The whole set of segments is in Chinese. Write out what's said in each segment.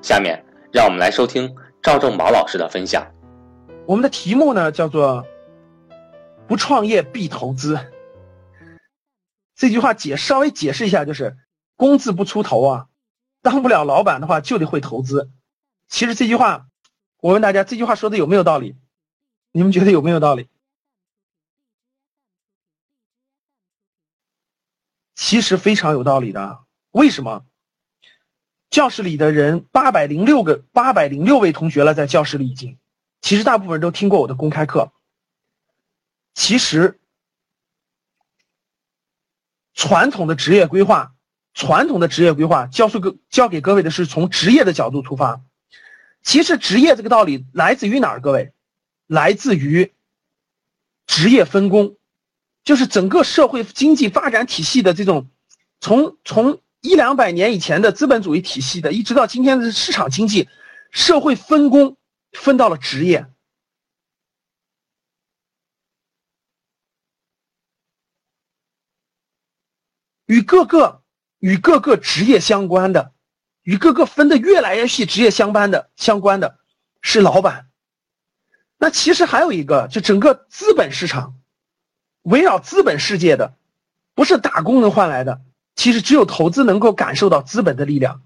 下面让我们来收听赵正宝老师的分享。我们的题目呢叫做“不创业必投资”。这句话解稍微解释一下，就是工字不出头啊，当不了老板的话就得会投资。其实这句话，我问大家，这句话说的有没有道理？你们觉得有没有道理？其实非常有道理的。为什么？教室里的人八百零六个，八百零六位同学了，在教室里已经，其实大部分人都听过我的公开课。其实，传统的职业规划，传统的职业规划，教授教给各位的是从职业的角度出发。其实，职业这个道理来自于哪儿？各位，来自于职业分工，就是整个社会经济发展体系的这种，从从。一两百年以前的资本主义体系的，一直到今天的市场经济，社会分工分到了职业，与各个与各个职业相关的，与各个分的越来越细职业相关的相关的，是老板。那其实还有一个，就整个资本市场，围绕资本世界的，不是打工能换来的。其实只有投资能够感受到资本的力量，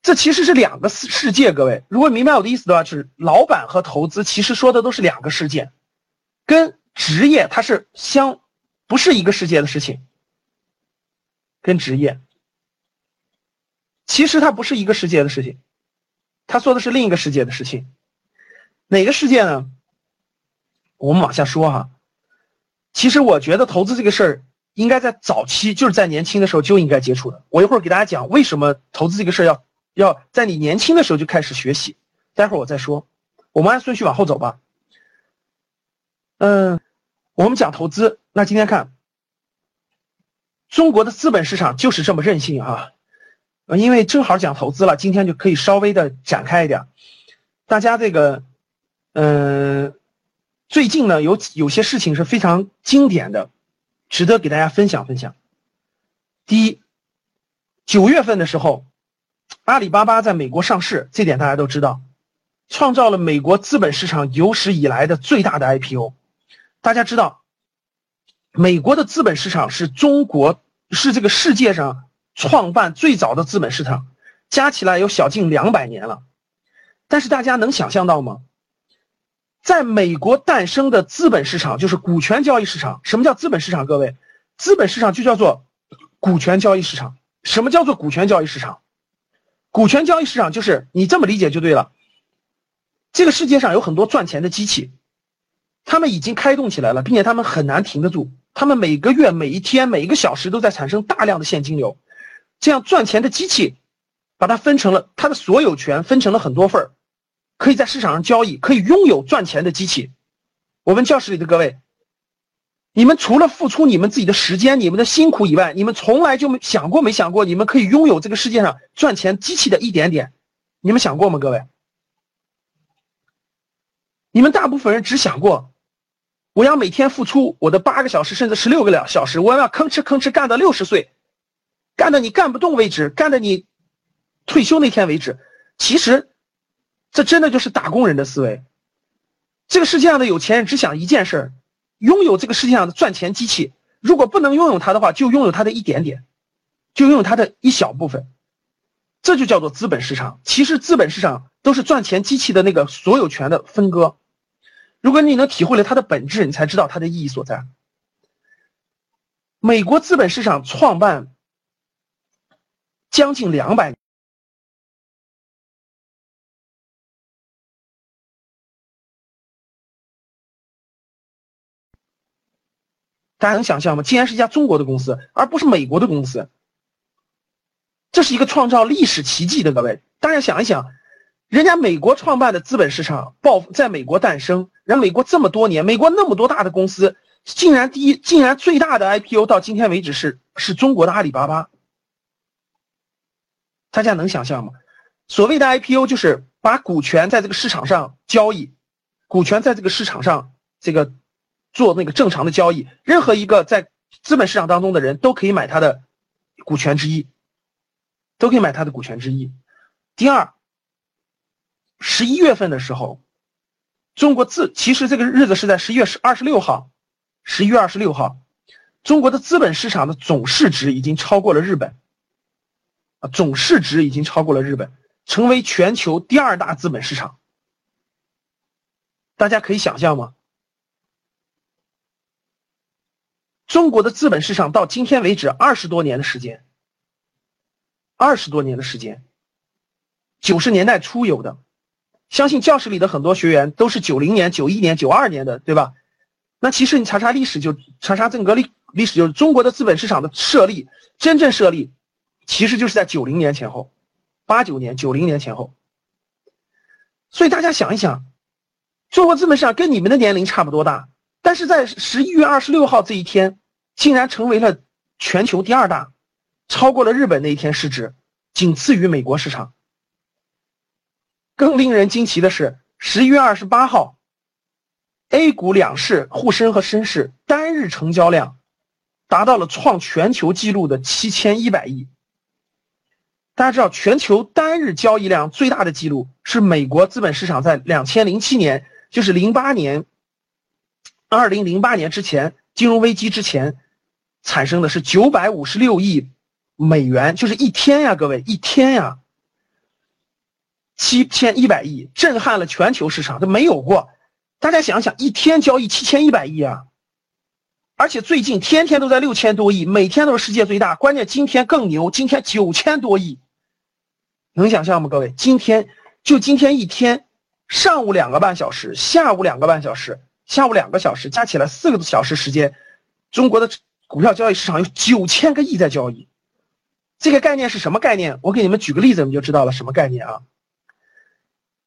这其实是两个世世界。各位，如果明白我的意思的话，就是老板和投资其实说的都是两个世界，跟职业它是相不是一个世界的事情。跟职业，其实它不是一个世界的事情，他说的是另一个世界的事情。哪个世界呢？我们往下说哈。其实我觉得投资这个事儿。应该在早期，就是在年轻的时候就应该接触的。我一会儿给大家讲为什么投资这个事儿要要在你年轻的时候就开始学习。待会儿我再说，我们按顺序往后走吧。嗯，我们讲投资，那今天看中国的资本市场就是这么任性啊！因为正好讲投资了，今天就可以稍微的展开一点。大家这个，嗯，最近呢有有些事情是非常经典的。值得给大家分享分享。第一，九月份的时候，阿里巴巴在美国上市，这点大家都知道，创造了美国资本市场有史以来的最大的 IPO。大家知道，美国的资本市场是中国是这个世界上创办最早的资本市场，加起来有小近两百年了。但是大家能想象到吗？在美国诞生的资本市场就是股权交易市场。什么叫资本市场？各位，资本市场就叫做股权交易市场。什么叫做股权交易市场？股权交易市场就是你这么理解就对了。这个世界上有很多赚钱的机器，他们已经开动起来了，并且他们很难停得住。他们每个月、每一天、每一个小时都在产生大量的现金流。这样赚钱的机器，把它分成了它的所有权，分成了很多份儿。可以在市场上交易，可以拥有赚钱的机器。我问教室里的各位，你们除了付出你们自己的时间、你们的辛苦以外，你们从来就没想过、没想过，你们可以拥有这个世界上赚钱机器的一点点？你们想过吗？各位，你们大部分人只想过，我要每天付出我的八个小时，甚至十六个两小时，我要吭哧吭哧干到六十岁，干到你干不动为止，干到你退休那天为止。其实。这真的就是打工人的思维。这个世界上的有钱人只想一件事儿：拥有这个世界上的赚钱机器。如果不能拥有它的话，就拥有它的一点点，就拥有它的一小部分。这就叫做资本市场。其实资本市场都是赚钱机器的那个所有权的分割。如果你能体会了它的本质，你才知道它的意义所在。美国资本市场创办将近两百。大家能想象吗？竟然是一家中国的公司，而不是美国的公司。这是一个创造历史奇迹的，各位，大家想一想，人家美国创办的资本市场爆在美国诞生，人美国这么多年，美国那么多大的公司，竟然第一，竟然最大的 IPO 到今天为止是是中国的阿里巴巴。大家能想象吗？所谓的 IPO 就是把股权在这个市场上交易，股权在这个市场上这个。做那个正常的交易，任何一个在资本市场当中的人都可以买他的股权之一，都可以买他的股权之一。第二，十一月份的时候，中国自其实这个日子是在十一月十二十六号，十一月二十六号，中国的资本市场的总市值已经超过了日本，啊，总市值已经超过了日本，成为全球第二大资本市场。大家可以想象吗？中国的资本市场到今天为止二十多年的时间，二十多年的时间，九十年代初有的，相信教室里的很多学员都是九零年、九一年、九二年的，对吧？那其实你查查历史，就查查整个历历史，就是中国的资本市场的设立，真正设立，其实就是在九零年前后，八九年、九零年前后。所以大家想一想，中国资本市场跟你们的年龄差不多大。但是在十一月二十六号这一天，竟然成为了全球第二大，超过了日本那一天市值，仅次于美国市场。更令人惊奇的是，十一月二十八号，A 股两市沪深和深市单日成交量达到了创全球纪录的七千一百亿。大家知道，全球单日交易量最大的记录是美国资本市场在两千零七年，就是零八年。二零零八年之前，金融危机之前，产生的是九百五十六亿美元，就是一天呀，各位，一天呀，七千一百亿，震撼了全球市场，这没有过。大家想想，一天交易七千一百亿啊，而且最近天天都在六千多亿，每天都是世界最大。关键今天更牛，今天九千多亿，能想象吗？各位，今天就今天一天，上午两个半小时，下午两个半小时。下午两个小时加起来四个多小时时间，中国的股票交易市场有九千个亿在交易。这个概念是什么概念？我给你们举个例子，你们就知道了什么概念啊？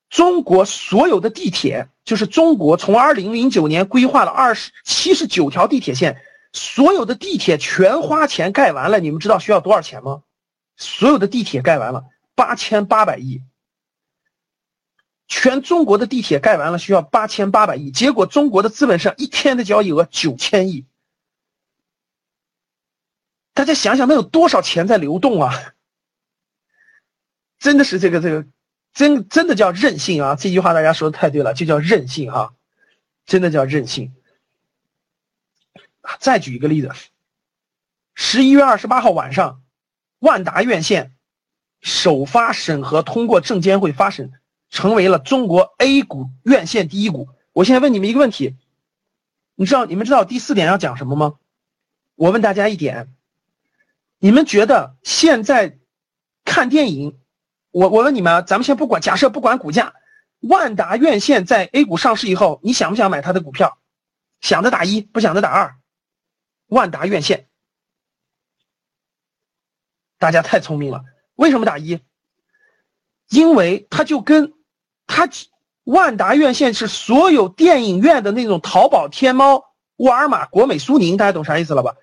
中国所有的地铁，就是中国从二零零九年规划了二十七十九条地铁线，所有的地铁全花钱盖完了，你们知道需要多少钱吗？所有的地铁盖完了八千八百亿。全中国的地铁盖完了需要八千八百亿，结果中国的资本上一天的交易额九千亿，大家想想那有多少钱在流动啊？真的是这个这个，真真的叫任性啊！这句话大家说的太对了，就叫任性哈，真的叫任性。再举一个例子，十一月二十八号晚上，万达院线首发审核通过证监会发审。成为了中国 A 股院线第一股。我现在问你们一个问题，你知道你们知道第四点要讲什么吗？我问大家一点，你们觉得现在看电影，我我问你们，咱们先不管，假设不管股价，万达院线在 A 股上市以后，你想不想买它的股票？想的打一，不想的打二。万达院线，大家太聪明了，为什么打一？因为它就跟。它万达院线是所有电影院的那种淘宝、天猫、沃尔玛、国美、苏宁，大家懂啥意思了吧？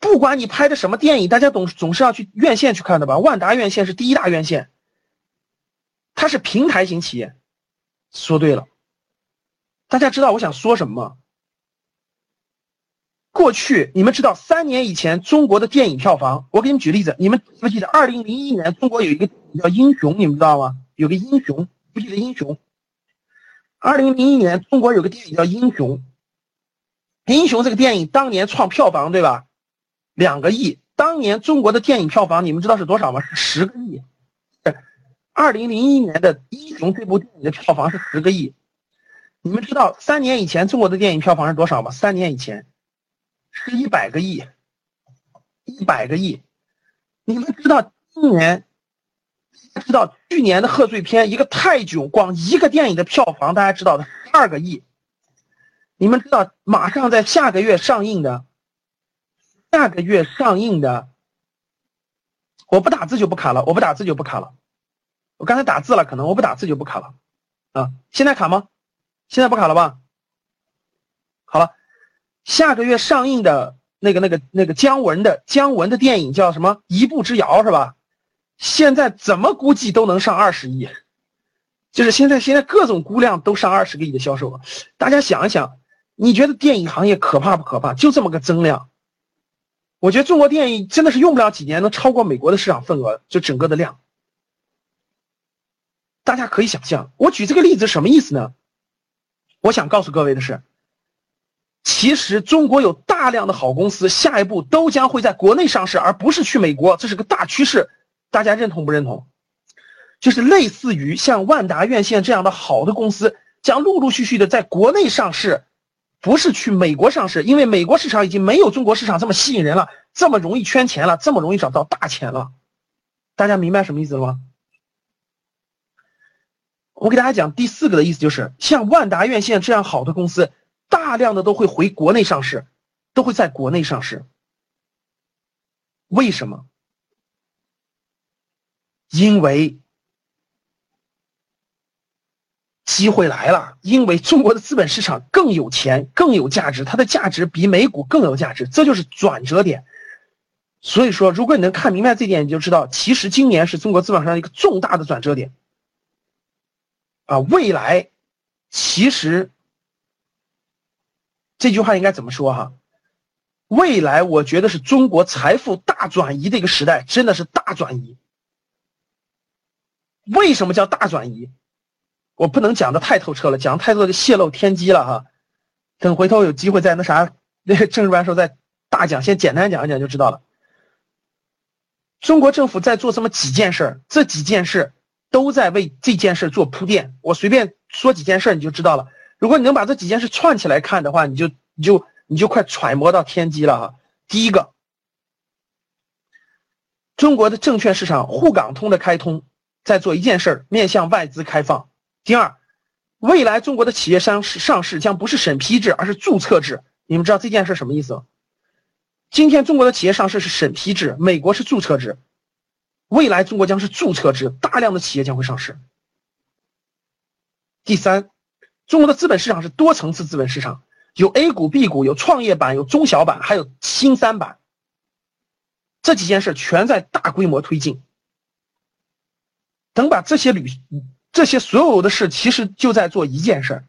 不管你拍的什么电影，大家总总是要去院线去看的吧？万达院线是第一大院线，它是平台型企业。说对了，大家知道我想说什么吗？过去你们知道三年以前中国的电影票房，我给你们举例子，你们记不记得二零零一年中国有一个叫《英雄》，你们知道吗？有个《英雄》。不记得英雄。二零零一年，中国有个电影叫《英雄》。英雄这个电影当年创票房对吧？两个亿。当年中国的电影票房，你们知道是多少吗？是十个亿。二零零一年的《英雄》这部电影的票房是十个亿。你们知道三年以前中国的电影票房是多少吗？三年以前是一百个亿，一百个亿。你们知道今年？知道去年的贺岁片一个泰囧，光一个电影的票房，大家知道的十二个亿。你们知道马上在下个月上映的，下个月上映的，我不打字就不卡了，我不打字就不卡了。我刚才打字了，可能我不打字就不卡了啊。现在卡吗？现在不卡了吧？好了，下个月上映的那个、那个、那个姜文的姜文的电影叫什么？《一步之遥》是吧？现在怎么估计都能上二十亿，就是现在现在各种估量都上二十个亿的销售额大家想一想，你觉得电影行业可怕不可怕？就这么个增量，我觉得中国电影真的是用不了几年能超过美国的市场份额，就整个的量。大家可以想象，我举这个例子什么意思呢？我想告诉各位的是，其实中国有大量的好公司，下一步都将会在国内上市，而不是去美国，这是个大趋势。大家认同不认同？就是类似于像万达院线这样的好的公司，将陆陆续续的在国内上市，不是去美国上市，因为美国市场已经没有中国市场这么吸引人了，这么容易圈钱了，这么容易找到大钱了。大家明白什么意思了吗？我给大家讲第四个的意思，就是像万达院线这样好的公司，大量的都会回国内上市，都会在国内上市。为什么？因为机会来了，因为中国的资本市场更有钱、更有价值，它的价值比美股更有价值，这就是转折点。所以说，如果你能看明白这点，你就知道，其实今年是中国资本上一个重大的转折点。啊，未来其实这句话应该怎么说哈？未来我觉得是中国财富大转移的一个时代，真的是大转移。为什么叫大转移？我不能讲的太透彻了，讲太多的泄露天机了哈。等回头有机会再那啥，那 个政治班时候再大讲，先简单讲一讲就知道了。中国政府在做这么几件事这几件事都在为这件事做铺垫。我随便说几件事你就知道了。如果你能把这几件事串起来看的话，你就你就你就快揣摩到天机了哈。第一个，中国的证券市场沪港通的开通。在做一件事儿，面向外资开放。第二，未来中国的企业上市上市将不是审批制，而是注册制。你们知道这件事什么意思吗？今天中国的企业上市是审批制，美国是注册制，未来中国将是注册制，大量的企业将会上市。第三，中国的资本市场是多层次资本市场，有 A 股、B 股，有创业板，有中小板，还有新三板。这几件事全在大规模推进。等把这些旅，这些所有的事，其实就在做一件事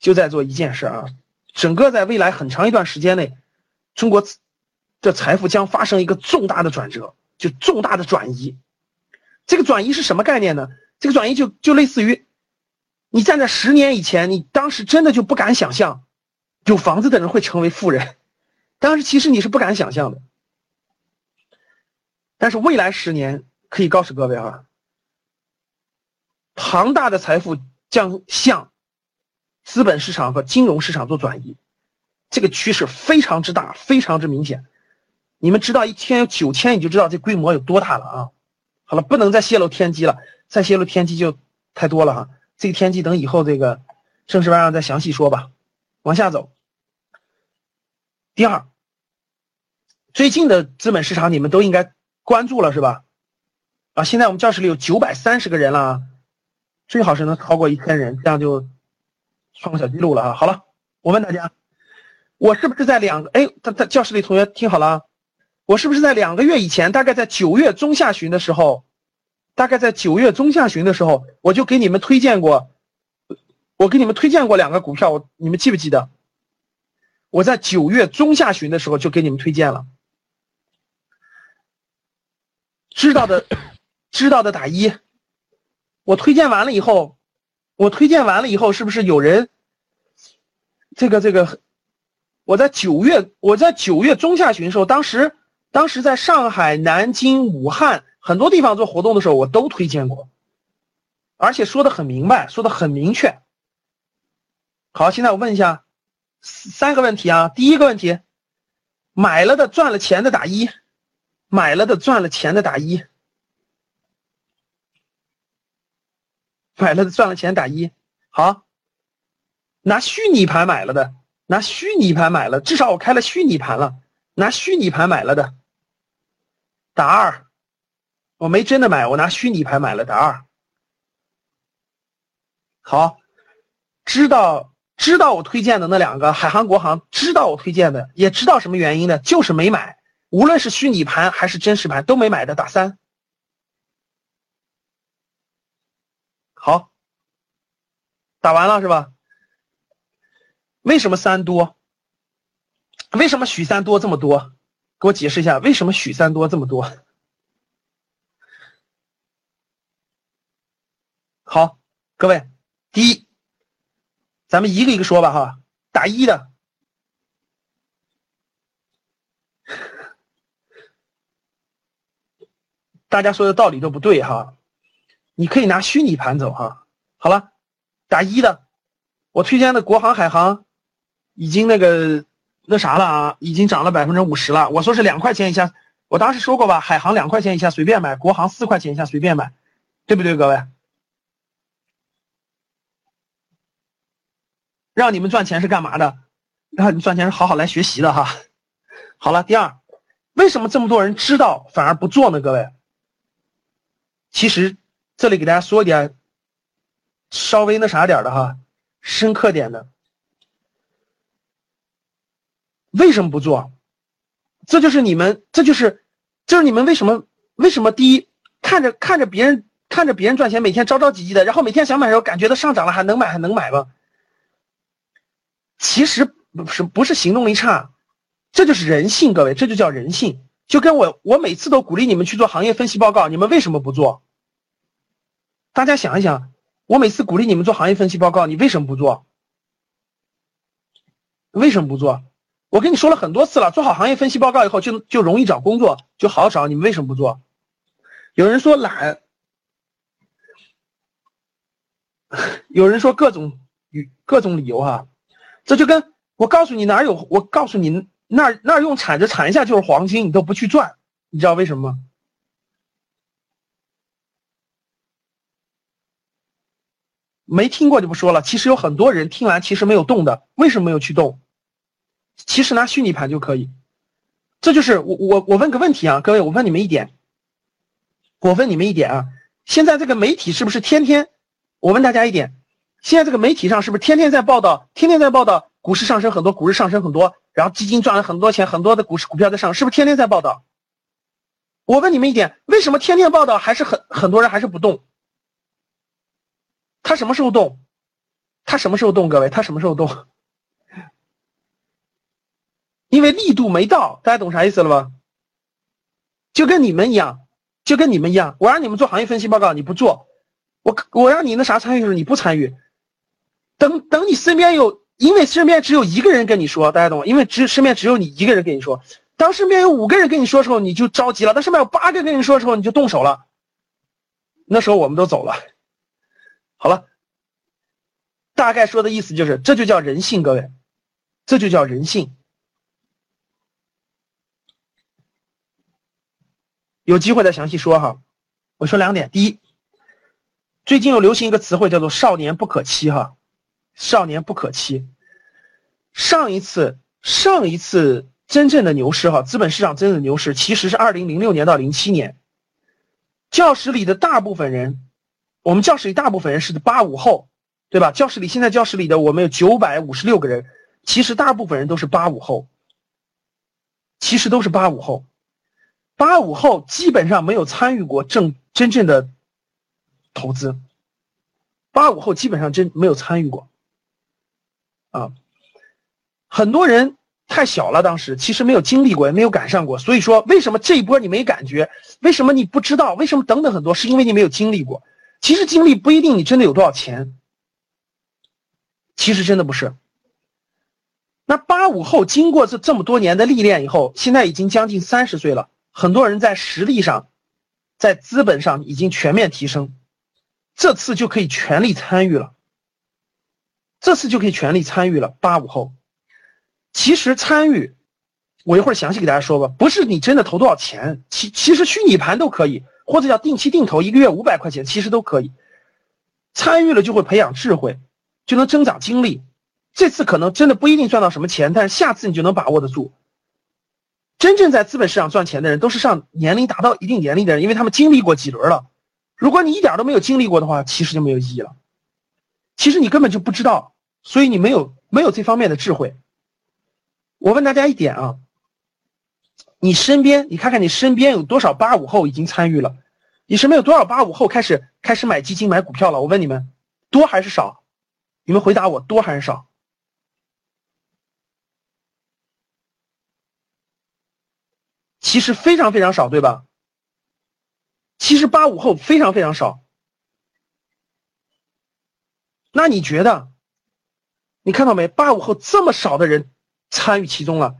就在做一件事啊！整个在未来很长一段时间内，中国的财富将发生一个重大的转折，就重大的转移。这个转移是什么概念呢？这个转移就就类似于，你站在十年以前，你当时真的就不敢想象，有房子的人会成为富人，当时其实你是不敢想象的。但是未来十年，可以告诉各位啊。庞大的财富将向资本市场和金融市场做转移，这个趋势非常之大，非常之明显。你们知道一天有九千，你就知道这规模有多大了啊！好了，不能再泄露天机了，再泄露天机就太多了哈。这个天机等以后这个正式班上再详细说吧。往下走，第二，最近的资本市场你们都应该关注了是吧？啊，现在我们教室里有九百三十个人了。最好是能超过一千人，这样就创个小记录了啊！好了，我问大家，我是不是在两个？哎，他他教室里同学听好了啊，我是不是在两个月以前，大概在九月中下旬的时候，大概在九月中下旬的时候，我就给你们推荐过，我给你们推荐过两个股票，我你们记不记得？我在九月中下旬的时候就给你们推荐了，知道的，知道的打一。我推荐完了以后，我推荐完了以后，是不是有人？这个这个，我在九月，我在九月中下旬的时候，当时当时在上海、南京、武汉很多地方做活动的时候，我都推荐过，而且说的很明白，说的很明确。好，现在我问一下三个问题啊。第一个问题，买了的赚了钱的打一，买了的赚了钱的打一，买了的赚了钱打一。好，拿虚拟盘买了的，拿虚拟盘买了，至少我开了虚拟盘了，拿虚拟盘买了的打二。我没真的买，我拿虚拟盘买了打二。好，知道。知道我推荐的那两个海航、国航，知道我推荐的，也知道什么原因的，就是没买。无论是虚拟盘还是真实盘，都没买的，打三。好，打完了是吧？为什么三多？为什么许三多这么多？给我解释一下，为什么许三多这么多？好，各位，第一。咱们一个一个说吧，哈，打一的，大家说的道理都不对哈，你可以拿虚拟盘走哈。好了，打一的，我推荐的国航、海航已经那个那啥了啊，已经涨了百分之五十了。我说是两块钱以下，我当时说过吧，海航两块钱以下随便买，国航四块钱以下随便买，对不对，各位？让你们赚钱是干嘛的？让你赚钱是好好来学习的哈。好了，第二，为什么这么多人知道反而不做呢？各位，其实这里给大家说一点稍微那啥点的哈，深刻点的。为什么不做？这就是你们，这就是就是你们为什么为什么第一看着看着别人看着别人赚钱，每天着着急急的，然后每天想买的时候感觉到上涨了还能买还能买吗？其实不是不是行动力差，这就是人性，各位，这就叫人性。就跟我我每次都鼓励你们去做行业分析报告，你们为什么不做？大家想一想，我每次鼓励你们做行业分析报告，你为什么不做？为什么不做？我跟你说了很多次了，做好行业分析报告以后就就容易找工作，就好找。你们为什么不做？有人说懒，有人说各种与各种理由哈。这就跟我告诉你哪有，我告诉你那那用铲子铲一下就是黄金，你都不去赚，你知道为什么吗？没听过就不说了。其实有很多人听完其实没有动的，为什么没有去动？其实拿虚拟盘就可以。这就是我我我问个问题啊，各位，我问你们一点，我问你们一点啊，现在这个媒体是不是天天？我问大家一点。现在这个媒体上是不是天天在报道，天天在报道股市上升很多，股市上升很多，然后基金赚了很多钱，很多的股市股票在上，是不是天天在报道？我问你们一点，为什么天天报道还是很很多人还是不动？他什么时候动？他什么时候动？各位，他什么时候动？因为力度没到，大家懂啥意思了吧？就跟你们一样，就跟你们一样，我让你们做行业分析报告，你不做，我我让你那啥参与的时候，你不参与。等等，你身边有，因为身边只有一个人跟你说，大家懂吗？因为只身边只有你一个人跟你说。当身边有五个人跟你说的时候，你就着急了；当身边有八个跟你说的时候，你就动手了。那时候我们都走了。好了，大概说的意思就是，这就叫人性，各位，这就叫人性。有机会再详细说哈。我说两点：第一，最近又流行一个词汇叫做“少年不可欺”哈。少年不可欺。上一次，上一次真正的牛市，哈，资本市场真正的牛市，其实是二零零六年到零七年。教室里的大部分人，我们教室里大部分人是八五后，对吧？教室里现在教室里的我们有九百五十六个人，其实大部分人都是八五后。其实都是八五后，八五后基本上没有参与过正真正的投资，八五后基本上真没有参与过。啊，很多人太小了，当时其实没有经历过，也没有赶上过。所以说，为什么这一波你没感觉？为什么你不知道？为什么等等很多？是因为你没有经历过。其实经历不一定你真的有多少钱。其实真的不是。那八五后经过这这么多年的历练以后，现在已经将近三十岁了。很多人在实力上，在资本上已经全面提升。这次就可以全力参与了。这次就可以全力参与了。八五后，其实参与，我一会儿详细给大家说吧。不是你真的投多少钱，其其实虚拟盘都可以，或者叫定期定投，一个月五百块钱，其实都可以。参与了就会培养智慧，就能增长经历。这次可能真的不一定赚到什么钱，但是下次你就能把握得住。真正在资本市场赚钱的人，都是上年龄达到一定年龄的人，因为他们经历过几轮了。如果你一点都没有经历过的话，其实就没有意义了。其实你根本就不知道，所以你没有没有这方面的智慧。我问大家一点啊，你身边，你看看你身边有多少八五后已经参与了？你身边有多少八五后开始开始买基金买股票了？我问你们，多还是少？你们回答我，多还是少？其实非常非常少，对吧？其实八五后非常非常少。那你觉得？你看到没？八五后这么少的人参与其中了，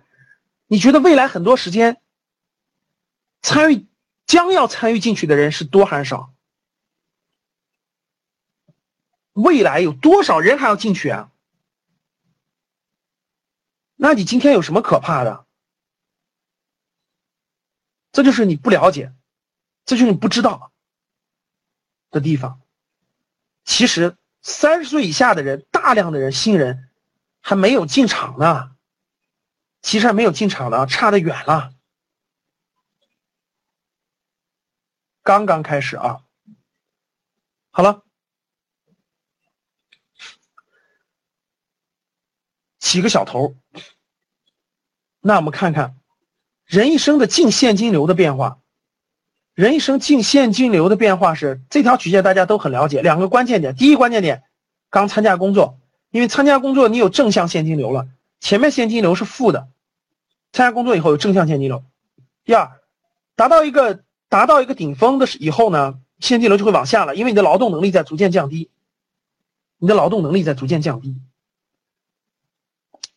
你觉得未来很多时间参与将要参与进去的人是多还是少？未来有多少人还要进去啊？那你今天有什么可怕的？这就是你不了解，这就是你不知道的地方。其实三十岁以下的人，大量的人新人还没有进场呢，其实还没有进场呢，差得远了，刚刚开始啊。好了，起个小头，那我们看看。人一生的净现金流的变化，人一生净现金流的变化是这条曲线，大家都很了解。两个关键点，第一关键点，刚参加工作，因为参加工作你有正向现金流了，前面现金流是负的，参加工作以后有正向现金流。第二，达到一个达到一个顶峰的以后呢，现金流就会往下了，因为你的劳动能力在逐渐降低，你的劳动能力在逐渐降低，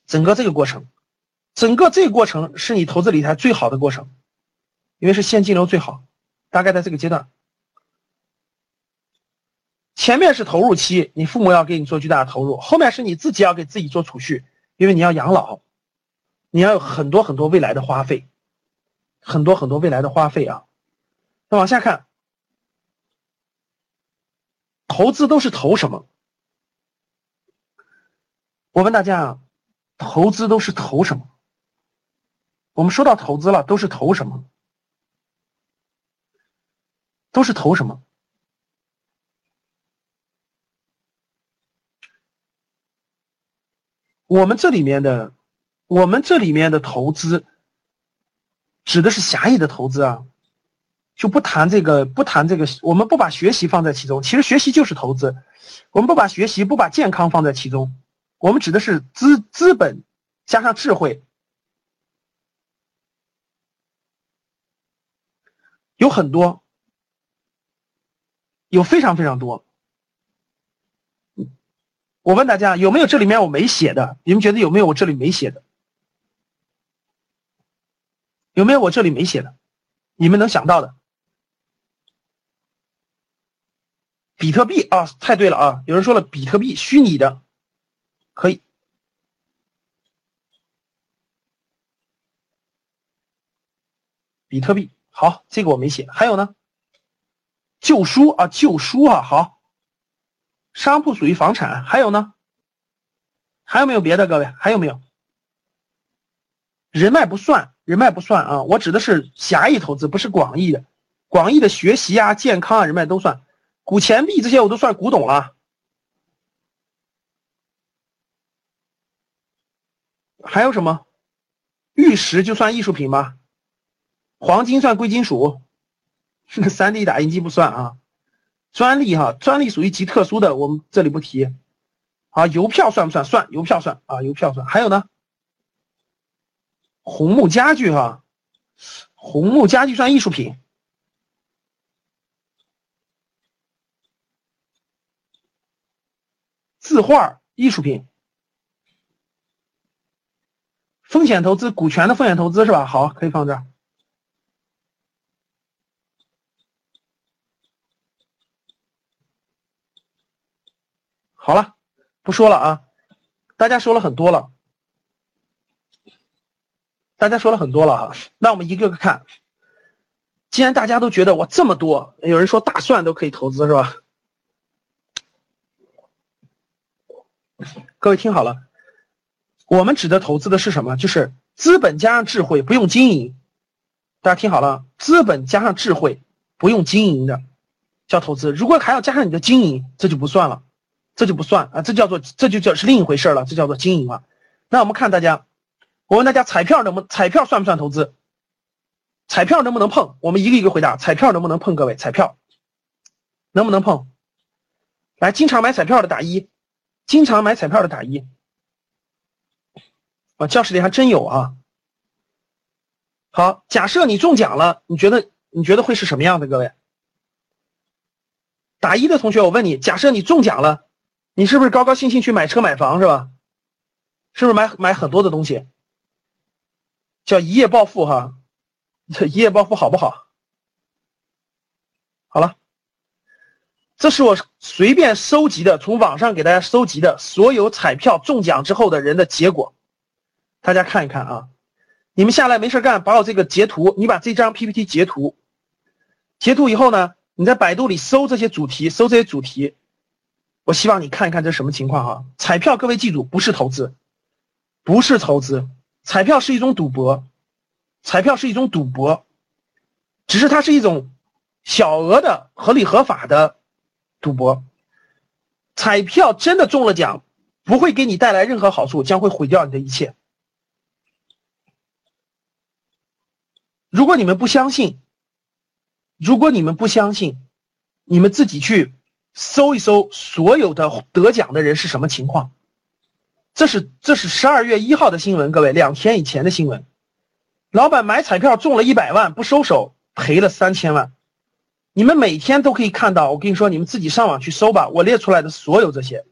整个这个过程。整个这个过程是你投资理财最好的过程，因为是现金流最好，大概在这个阶段。前面是投入期，你父母要给你做巨大的投入；后面是你自己要给自己做储蓄，因为你要养老，你要有很多很多未来的花费，很多很多未来的花费啊。那往下看，投资都是投什么？我问大家啊，投资都是投什么？我们说到投资了，都是投什么？都是投什么？我们这里面的，我们这里面的投资，指的是狭义的投资啊，就不谈这个，不谈这个，我们不把学习放在其中。其实学习就是投资，我们不把学习，不把健康放在其中，我们指的是资资本加上智慧。有很多，有非常非常多。我问大家有没有这里面我没写的？你们觉得有没有我这里没写的？有没有我这里没写的？你们能想到的？比特币啊，太对了啊！有人说了，比特币虚拟的，可以。比特币。好，这个我没写。还有呢，旧书啊，旧书啊，好，商铺属于房产。还有呢，还有没有别的？各位还有没有？人脉不算，人脉不算啊，我指的是狭义投资，不是广义的。广义的学习啊、健康啊、人脉都算。古钱币这些我都算古董了。还有什么？玉石就算艺术品吗？黄金算贵金属，三 D 打印机不算啊。专利哈，专利属于极特殊的，我们这里不提。啊，邮票算不算？算，邮票算啊，邮票算。还有呢，红木家具哈，红木家具算艺术品。字画艺术品。风险投资，股权的风险投资是吧？好，可以放这儿。好了，不说了啊，大家说了很多了，大家说了很多了哈，那我们一个个看。既然大家都觉得我这么多，有人说大蒜都可以投资是吧？各位听好了，我们指的投资的是什么？就是资本加上智慧，不用经营。大家听好了，资本加上智慧，不用经营的叫投资。如果还要加上你的经营，这就不算了，这就不算啊，这叫做这就叫是另一回事了，这叫做经营了。那我们看大家，我问大家，彩票能不彩票算不算投资？彩票能不能碰？我们一个一个回答。彩票能不能碰？各位，彩票能不能碰？来，经常买彩票的打一，经常买彩票的打一。啊，教室里还真有啊。好，假设你中奖了，你觉得你觉得会是什么样的？各位，打一的同学，我问你，假设你中奖了，你是不是高高兴兴去买车买房是吧？是不是买买很多的东西？叫一夜暴富哈。一夜暴富好不好？好了，这是我随便收集的，从网上给大家收集的所有彩票中奖之后的人的结果，大家看一看啊。你们下来没事干，把我这个截图，你把这张 PPT 截图，截图以后呢，你在百度里搜这些主题，搜这些主题，我希望你看一看这什么情况啊。彩票，各位记住，不是投资，不是投资，彩票是一种赌博。彩票是一种赌博，只是它是一种小额的、合理合法的赌博。彩票真的中了奖，不会给你带来任何好处，将会毁掉你的一切。如果你们不相信，如果你们不相信，你们自己去搜一搜所有的得奖的人是什么情况。这是这是十二月一号的新闻，各位，两天以前的新闻。老板买彩票中了一百万，不收手赔了三千万。你们每天都可以看到，我跟你说，你们自己上网去搜吧。我列出来的所有这些，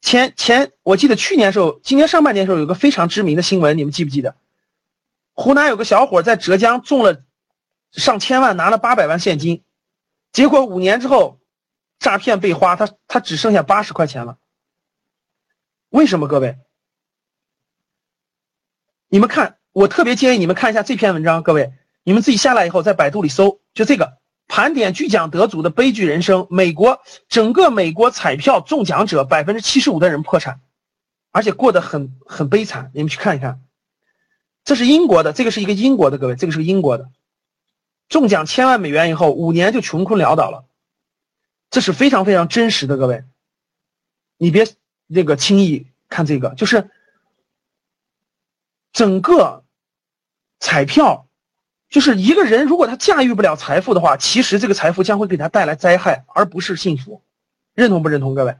前前我记得去年时候，今年上半年时候有个非常知名的新闻，你们记不记得？湖南有个小伙在浙江中了上千万，拿了八百万现金，结果五年之后诈骗被花，他他只剩下八十块钱了。为什么？各位，你们看。我特别建议你们看一下这篇文章，各位，你们自己下来以后在百度里搜，就这个盘点巨奖得主的悲剧人生。美国整个美国彩票中奖者百分之七十五的人破产，而且过得很很悲惨。你们去看一看，这是英国的，这个是一个英国的，各位，这个是个英国的，中奖千万美元以后五年就穷困潦倒了，这是非常非常真实的，各位，你别那个轻易看这个，就是整个。彩票，就是一个人如果他驾驭不了财富的话，其实这个财富将会给他带来灾害，而不是幸福。认同不认同，各位？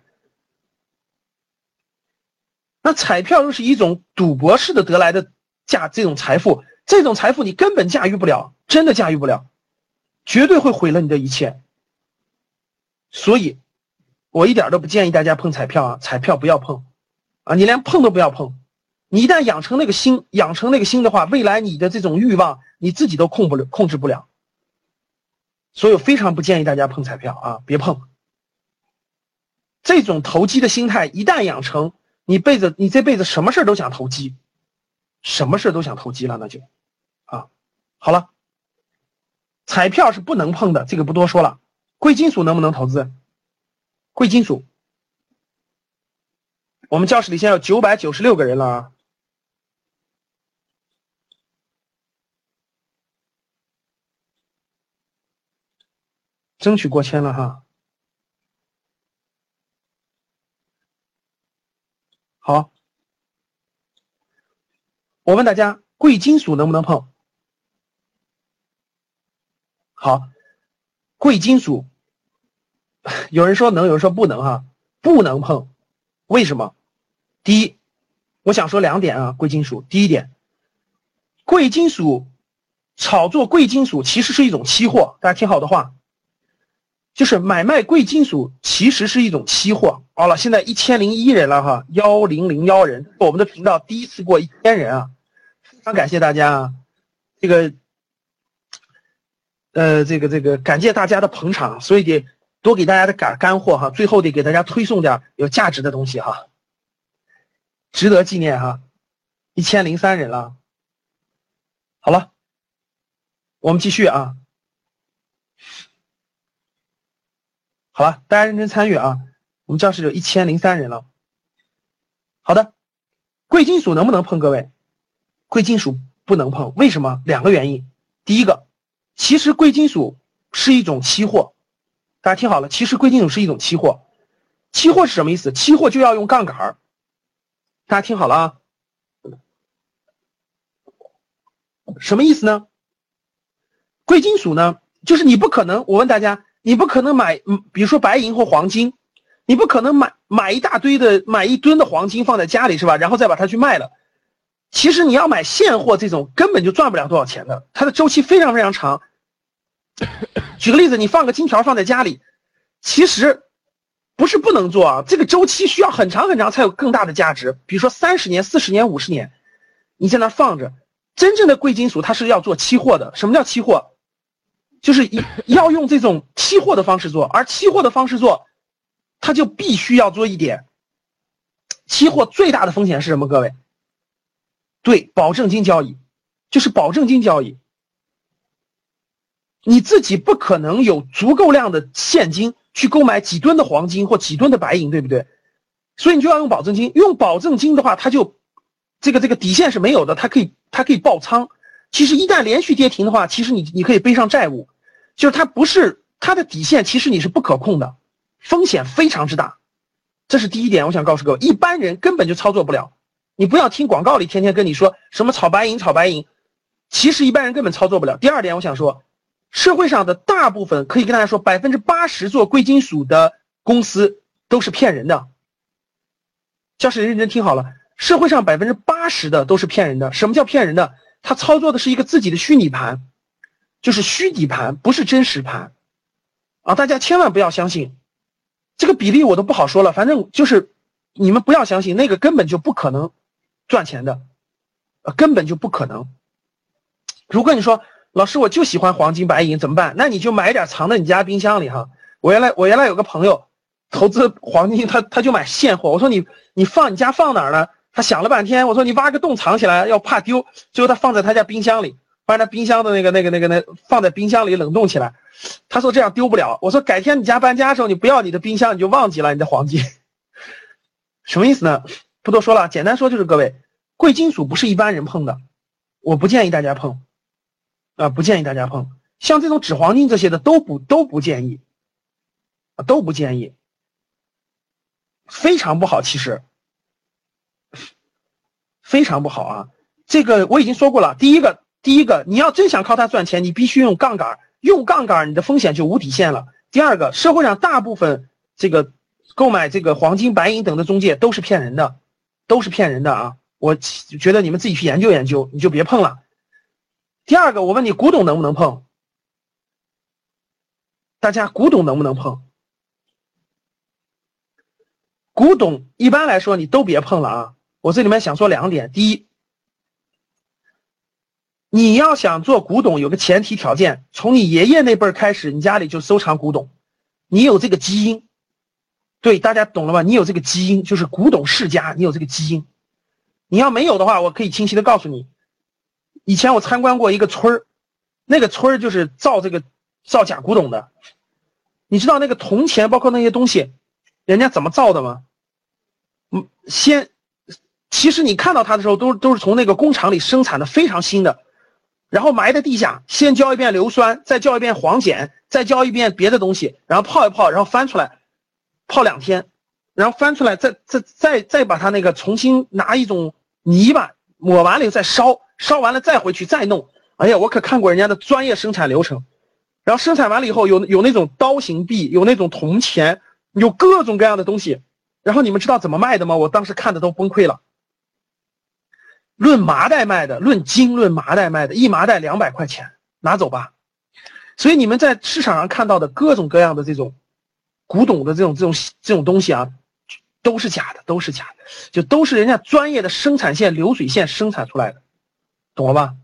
那彩票又是一种赌博式的得来的价，这种财富，这种财富你根本驾驭不了，真的驾驭不了，绝对会毁了你的一切。所以，我一点都不建议大家碰彩票啊，彩票不要碰，啊，你连碰都不要碰。你一旦养成那个心，养成那个心的话，未来你的这种欲望你自己都控不了，控制不了。所以非常不建议大家碰彩票啊，别碰。这种投机的心态一旦养成，你辈子你这辈子什么事都想投机，什么事都想投机了，那就啊，好了。彩票是不能碰的，这个不多说了。贵金属能不能投资？贵金属，我们教室里现在有九百九十六个人了啊。争取过千了哈，好，我问大家，贵金属能不能碰？好，贵金属，有人说能，有人说不能哈，不能碰，为什么？第一，我想说两点啊，贵金属，第一点，贵金属炒作贵金属其实是一种期货，大家听好的话。就是买卖贵金属其实是一种期货。好了，现在一千零一人了哈，幺零零幺人，我们的频道第一次过一千人啊，非常感谢大家啊，这个，呃，这个这个感谢大家的捧场，所以得多给大家的干干货哈，最后得给大家推送点有价值的东西哈，值得纪念哈，一千零三人了，好了，我们继续啊，好了，大家认真参与啊，我们教室有一千零三人了，好的，贵金属能不能碰各位？贵金属不能碰，为什么？两个原因，第一个，其实贵金属是一种期货。大家听好了，其实贵金属是一种期货，期货是什么意思？期货就要用杠杆儿。大家听好了啊，什么意思呢？贵金属呢，就是你不可能，我问大家，你不可能买，比如说白银或黄金，你不可能买买一大堆的，买一吨的黄金放在家里是吧？然后再把它去卖了。其实你要买现货这种，根本就赚不了多少钱的，它的周期非常非常长。举个例子，你放个金条放在家里，其实不是不能做啊，这个周期需要很长很长才有更大的价值。比如说三十年、四十年、五十年，你在那放着。真正的贵金属它是要做期货的。什么叫期货？就是要用这种期货的方式做，而期货的方式做，它就必须要做一点。期货最大的风险是什么？各位，对，保证金交易，就是保证金交易。你自己不可能有足够量的现金去购买几吨的黄金或几吨的白银，对不对？所以你就要用保证金。用保证金的话，它就这个这个底线是没有的，它可以它可以爆仓。其实一旦连续跌停的话，其实你你可以背上债务，就是它不是它的底线，其实你是不可控的，风险非常之大。这是第一点，我想告诉各位，一般人根本就操作不了。你不要听广告里天天跟你说什么炒白银炒白银，其实一般人根本操作不了。第二点，我想说。社会上的大部分可以跟大家说，百分之八十做贵金属的公司都是骗人的。教室认真听好了，社会上百分之八十的都是骗人的。什么叫骗人的？他操作的是一个自己的虚拟盘，就是虚底盘，不是真实盘。啊，大家千万不要相信，这个比例我都不好说了。反正就是你们不要相信那个根本就不可能赚钱的，呃，根本就不可能。如果你说。老师，我就喜欢黄金白银，怎么办？那你就买点藏在你家冰箱里哈。我原来我原来有个朋友投资黄金，他他就买现货。我说你你放你家放哪儿呢？他想了半天，我说你挖个洞藏起来，要怕丢。最后他放在他家冰箱里，把他冰箱的那个那个那个那放在冰箱里冷冻起来。他说这样丢不了。我说改天你家搬家的时候，你不要你的冰箱，你就忘记了你的黄金。什么意思呢？不多说了，简单说就是各位，贵金属不是一般人碰的，我不建议大家碰。啊，不建议大家碰，像这种纸黄金这些的都不都不建议，啊都不建议，非常不好，其实非常不好啊。这个我已经说过了，第一个，第一个，你要真想靠它赚钱，你必须用杠杆，用杠杆你的风险就无底线了。第二个，社会上大部分这个购买这个黄金、白银等的中介都是骗人的，都是骗人的啊！我觉得你们自己去研究研究，你就别碰了。第二个，我问你，古董能不能碰？大家，古董能不能碰？古董一般来说你都别碰了啊！我这里面想说两点：第一，你要想做古董，有个前提条件，从你爷爷那辈开始，你家里就收藏古董，你有这个基因。对，大家懂了吗？你有这个基因，就是古董世家，你有这个基因。你要没有的话，我可以清晰的告诉你。以前我参观过一个村儿，那个村儿就是造这个造假古董的。你知道那个铜钱，包括那些东西，人家怎么造的吗？嗯，先，其实你看到它的时候，都都是从那个工厂里生产的，非常新的，然后埋在地下，先浇一遍硫酸，再浇一遍黄碱，再浇一遍别的东西，然后泡一泡，然后翻出来，泡两天，然后翻出来，再再再再把它那个重新拿一种泥巴抹完了以后再烧。烧完了再回去再弄，哎呀，我可看过人家的专业生产流程，然后生产完了以后有有那种刀形币，有那种铜钱，有各种各样的东西，然后你们知道怎么卖的吗？我当时看的都崩溃了。论麻袋卖的，论斤论麻袋卖的，一麻袋两百块钱，拿走吧。所以你们在市场上看到的各种各样的这种古董的这种这种这种东西啊，都是假的，都是假的，就都是人家专业的生产线流水线生产出来的。懂了吧？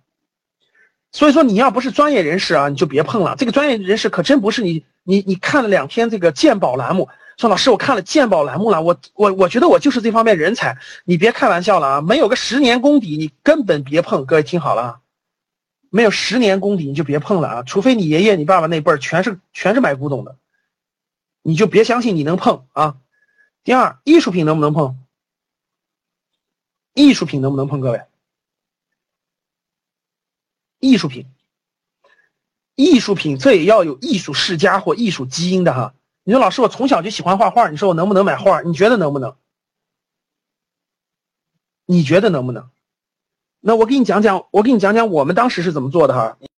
所以说你要不是专业人士啊，你就别碰了。这个专业人士可真不是你你你看了两天这个鉴宝栏目，说老师我看了鉴宝栏目了，我我我觉得我就是这方面人才，你别开玩笑了啊，没有个十年功底，你根本别碰。各位听好了啊，没有十年功底你就别碰了啊，除非你爷爷你爸爸那辈儿全是全是买古董的，你就别相信你能碰啊。第二，艺术品能不能碰？艺术品能不能碰？各位，艺术品。艺术品这也要有艺术世家或艺术基因的哈。你说老师，我从小就喜欢画画，你说我能不能买画？你觉得能不能？你觉得能不能？那我给你讲讲，我给你讲讲我们当时是怎么做的哈。